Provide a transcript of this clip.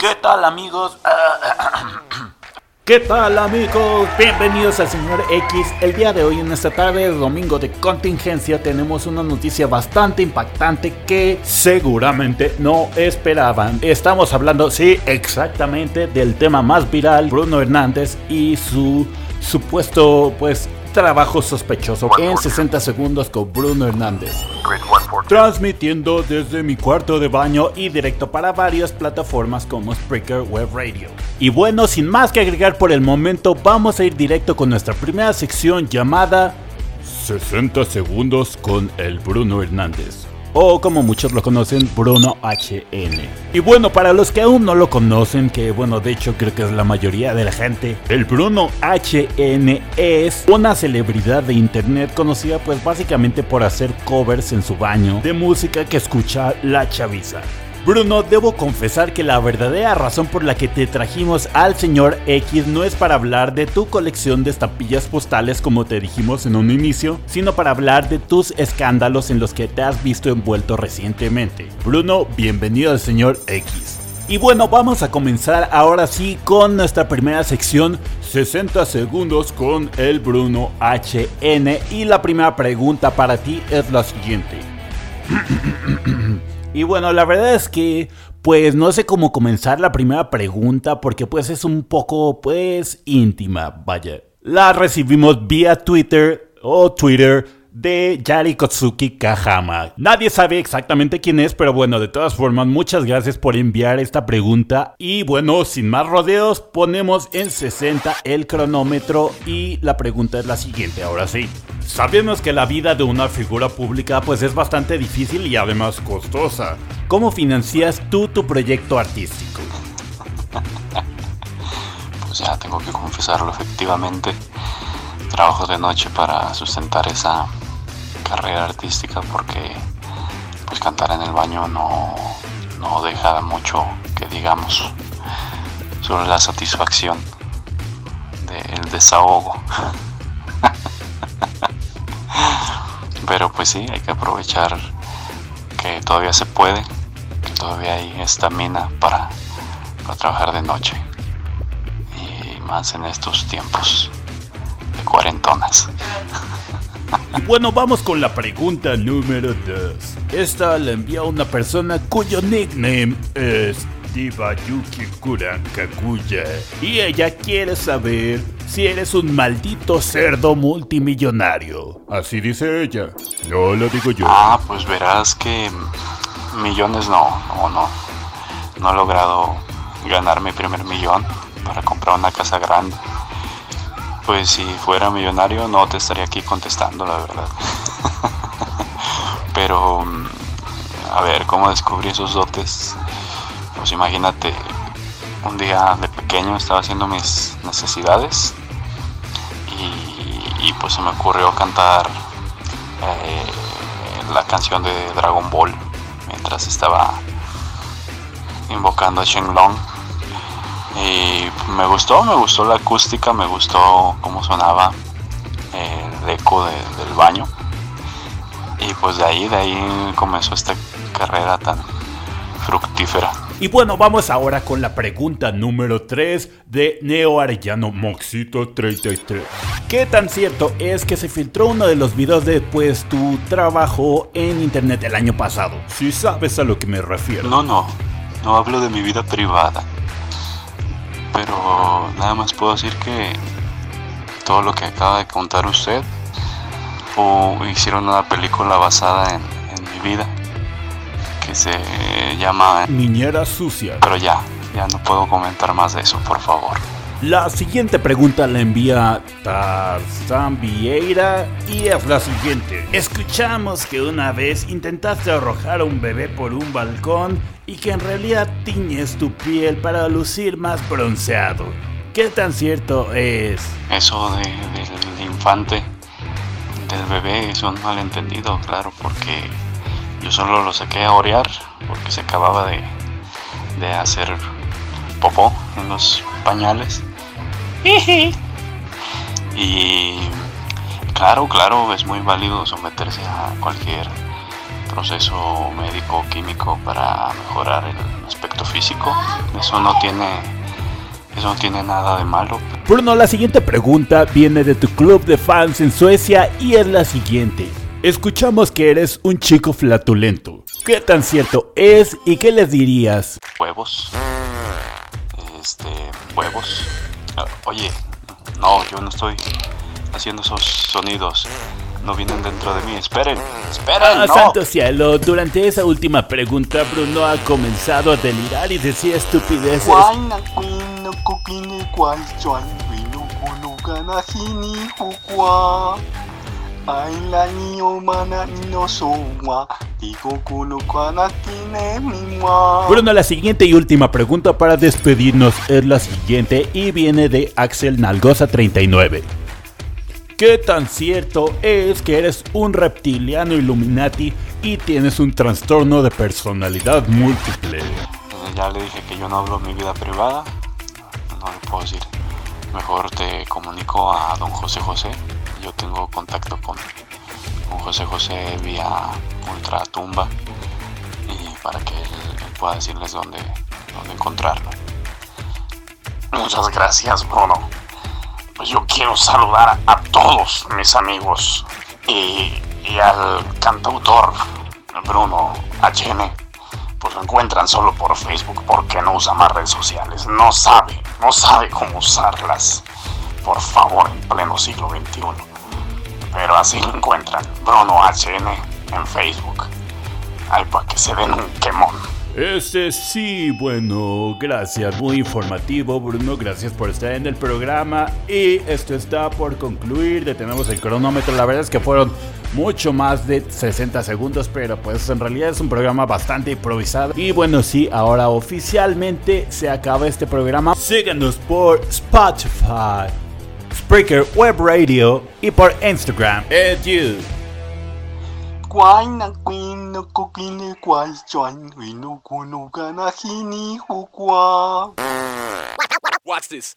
¿Qué tal amigos? ¿Qué tal amigos? Bienvenidos al señor X. El día de hoy en esta tarde, domingo de contingencia, tenemos una noticia bastante impactante que seguramente no esperaban. Estamos hablando, sí, exactamente del tema más viral, Bruno Hernández y su supuesto, pues, trabajo sospechoso en 60 segundos con Bruno Hernández. Transmitiendo desde mi cuarto de baño y directo para varias plataformas como Spreaker Web Radio. Y bueno, sin más que agregar por el momento, vamos a ir directo con nuestra primera sección llamada 60 segundos con el Bruno Hernández o como muchos lo conocen, Bruno HN. Y bueno, para los que aún no lo conocen, que bueno, de hecho creo que es la mayoría de la gente, el Bruno HN es una celebridad de internet conocida pues básicamente por hacer covers en su baño de música que escucha la chaviza. Bruno, debo confesar que la verdadera razón por la que te trajimos al señor X no es para hablar de tu colección de estampillas postales como te dijimos en un inicio, sino para hablar de tus escándalos en los que te has visto envuelto recientemente. Bruno, bienvenido al señor X. Y bueno, vamos a comenzar ahora sí con nuestra primera sección, 60 segundos con el Bruno HN. Y la primera pregunta para ti es la siguiente. Y bueno, la verdad es que pues no sé cómo comenzar la primera pregunta porque pues es un poco pues íntima, vaya. La recibimos vía Twitter o Twitter de Yari Kotsuki Kahama. Nadie sabe exactamente quién es, pero bueno, de todas formas, muchas gracias por enviar esta pregunta. Y bueno, sin más rodeos, ponemos en 60 el cronómetro y la pregunta es la siguiente, ahora sí. Sabemos que la vida de una figura pública pues es bastante difícil y además costosa. ¿Cómo financias tú tu proyecto artístico? Pues ya tengo que confesarlo efectivamente. Trabajo de noche para sustentar esa carrera artística porque pues cantar en el baño no, no deja mucho que digamos sobre la satisfacción del desahogo. Pero pues sí, hay que aprovechar que todavía se puede, que todavía hay estamina para, para trabajar de noche. Y más en estos tiempos de cuarentonas. Bueno, vamos con la pregunta número 2. Esta la envía una persona cuyo nickname es Yuki Kuran Kakuya. Y ella quiere saber si eres un maldito cerdo multimillonario. Así dice ella. No lo digo yo. Ah, pues verás que millones no, no, no. No he logrado ganar mi primer millón para comprar una casa grande. Pues si fuera millonario no te estaría aquí contestando, la verdad. Pero, a ver, ¿cómo descubrí esos dotes? Pues imagínate, un día de pequeño estaba haciendo mis necesidades y, pues se me ocurrió cantar eh, la canción de Dragon Ball mientras estaba invocando a Shenlong y me gustó, me gustó la acústica, me gustó cómo sonaba el eco del baño. Y pues de ahí, de ahí comenzó esta carrera tan fructífera. Y bueno, vamos ahora con la pregunta número 3 de Neo Arellano Moxito 33. ¿Qué tan cierto es que se filtró uno de los videos de pues tu trabajo en internet el año pasado? Si sabes a lo que me refiero. No, no, no hablo de mi vida privada pero nada más puedo decir que todo lo que acaba de contar usted o hicieron una película basada en, mi vida que se llama Niñera Sucia. Pero ya, ya no puedo comentar más de eso, por favor. La siguiente pregunta la envía Tarzan Vieira y es la siguiente. Escuchamos que una vez intentaste arrojar a un bebé por un balcón y que en realidad tiñes tu piel para lucir más bronceado. ¿Qué tan cierto es? Eso de, del infante, del bebé, es un malentendido, claro, porque yo solo lo saqué a orear porque se acababa de, de hacer popó en los pañales y claro, claro, es muy válido someterse a cualquier proceso médico químico para mejorar el aspecto físico. Eso no tiene eso no tiene nada de malo. Bruno, la siguiente pregunta viene de tu club de fans en Suecia y es la siguiente. Escuchamos que eres un chico flatulento. ¿Qué tan cierto es y qué les dirías? Huevos. Este, huevos. Oye, no, yo no estoy haciendo esos sonidos no vienen dentro de mí. Esperen, esperen. Ah, santo cielo, durante esa última pregunta Bruno ha comenzado a delirar y decía estupideces. Bruno, la siguiente y última pregunta para despedirnos es la siguiente y viene de Axel Nalgoza 39. ¿Qué tan cierto es que eres un reptiliano Illuminati y tienes un trastorno de personalidad múltiple? Ya le dije que yo no hablo mi vida privada. No le puedo decir. Mejor te comunico a don José José. Yo tengo contacto con don José José vía ultratumba y para que él, pueda decirles dónde, dónde encontrarlo. Muchas gracias, Bruno pues yo quiero saludar a todos mis amigos y, al cantautor Bruno HN. Pues lo encuentran solo por Facebook porque no usa más redes sociales. No sabe, no sabe cómo usarlas. Por favor, en pleno siglo XXI. Pero así lo encuentran. Bruno HN en Facebook. Ay, para que se den un quemón. Este sí, bueno, gracias, muy informativo Bruno, gracias por estar en el programa. Y esto está por concluir, detenemos el cronómetro, la verdad es que fueron mucho más de 60 segundos, pero pues en realidad es un programa bastante improvisado. Y bueno, sí, ahora oficialmente se acaba este programa, síganos por Spotify, Spreaker Web Radio y por Instagram, Edu. Quay na queen no kukini quay chuan we no kuno gana hini hukwa. Watch this.